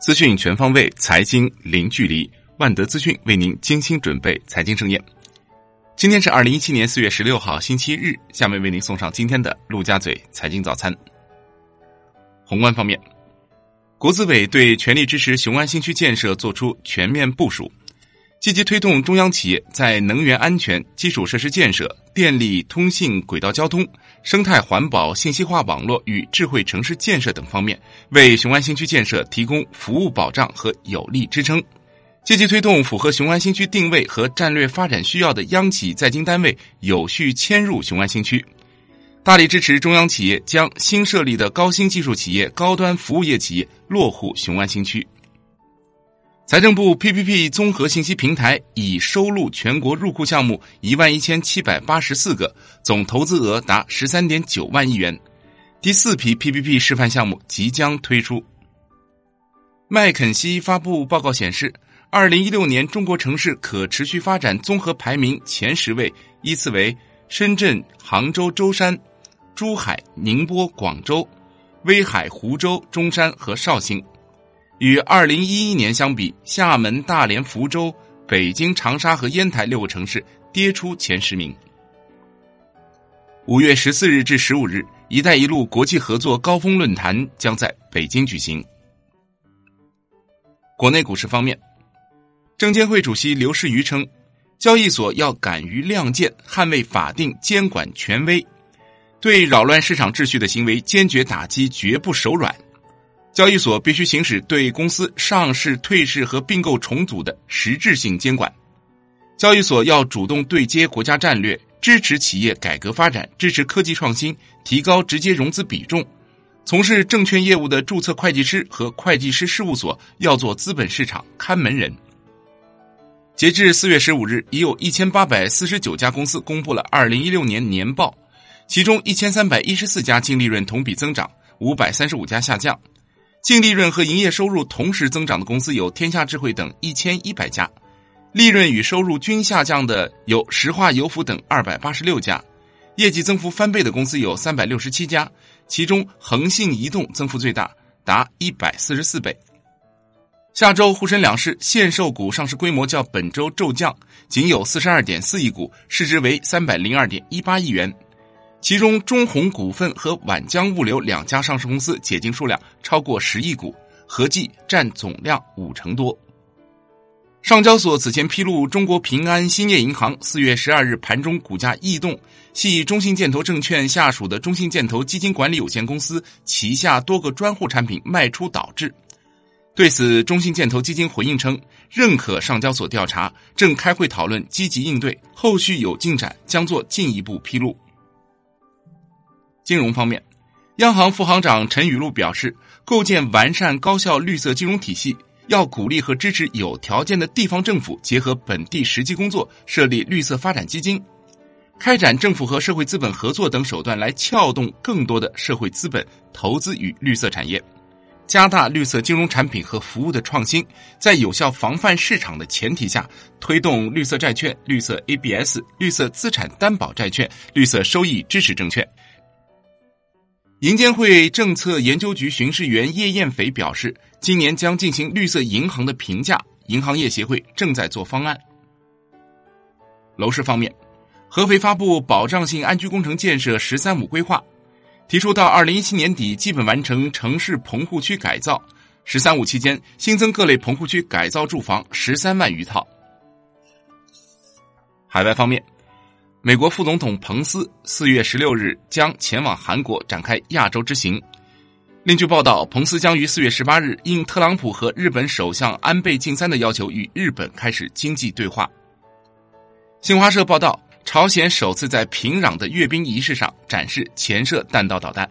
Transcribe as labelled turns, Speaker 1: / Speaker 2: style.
Speaker 1: 资讯全方位，财经零距离。万德资讯为您精心准备财经盛宴。今天是二零一七年四月十六号，星期日。下面为您送上今天的陆家嘴财经早餐。宏观方面，国资委对全力支持雄安新区建设作出全面部署。积极推动中央企业在能源安全、基础设施建设、电力、通信、轨道交通、生态环保、信息化网络与智慧城市建设等方面，为雄安新区建设提供服务保障和有力支撑。积极推动符合雄安新区定位和战略发展需要的央企在京单位有序迁入雄安新区，大力支持中央企业将新设立的高新技术企业、高端服务业企业落户雄安新区。财政部 PPP 综合信息平台已收录全国入库项目一万一千七百八十四个，总投资额达十三点九万亿元。第四批 PPP 示范项目即将推出。麦肯锡发布报告显示，二零一六年中国城市可持续发展综合排名前十位依次为深圳、杭州、舟山、珠海、宁波、广州、威海、湖州、中山和绍兴。与二零一一年相比，厦门、大连、福州、北京、长沙和烟台六个城市跌出前十名。五月十四日至十五日，“一带一路”国际合作高峰论坛将在北京举行。国内股市方面，证监会主席刘士余称，交易所要敢于亮剑，捍卫法定监管权威，对扰乱市场秩序的行为坚决打击，绝不手软。交易所必须行使对公司上市、退市和并购重组的实质性监管。交易所要主动对接国家战略，支持企业改革发展，支持科技创新，提高直接融资比重。从事证券业务的注册会计师和会计师事务所要做资本市场看门人。截至四月十五日，已有一千八百四十九家公司公布了二零一六年年报，其中一千三百一十四家净利润同比增长，五百三十五家下降。净利润和营业收入同时增长的公司有天下智慧等一千一百家，利润与收入均下降的有石化油服等二百八十六家，业绩增幅翻倍的公司有三百六十七家，其中恒信移动增幅最大，达一百四十四倍。下周沪深两市限售股上市规模较本周骤降，仅有四十二点四亿股，市值为三百零二点一八亿元。其中，中宏股份和皖江物流两家上市公司解禁数量超过十亿股，合计占总量五成多。上交所此前披露，中国平安兴业银行四月十二日盘中股价异动，系中信建投证券下属的中信建投基金管理有限公司旗下多个专户产品卖出导致。对此，中信建投基金回应称，认可上交所调查，正开会讨论积极应对，后续有进展将做进一步披露。金融方面，央行副行长陈雨露表示，构建完善高效绿色金融体系，要鼓励和支持有条件的地方政府结合本地实际工作，设立绿色发展基金，开展政府和社会资本合作等手段来撬动更多的社会资本投资与绿色产业，加大绿色金融产品和服务的创新，在有效防范市场的前提下，推动绿色债券、绿色 ABS、绿色资产担保债券、绿色收益支持证券。银监会政策研究局巡视员叶艳斐表示，今年将进行绿色银行的评价，银行业协会正在做方案。楼市方面，合肥发布保障性安居工程建设“十三五”规划，提出到二零一七年底基本完成城市棚户区改造，“十三五”期间新增各类棚户区改造住房十三万余套。海外方面。美国副总统彭斯四月十六日将前往韩国展开亚洲之行。另据报道，彭斯将于四月十八日应特朗普和日本首相安倍晋三的要求，与日本开始经济对话。新华社报道，朝鲜首次在平壤的阅兵仪式上展示潜射弹道导弹。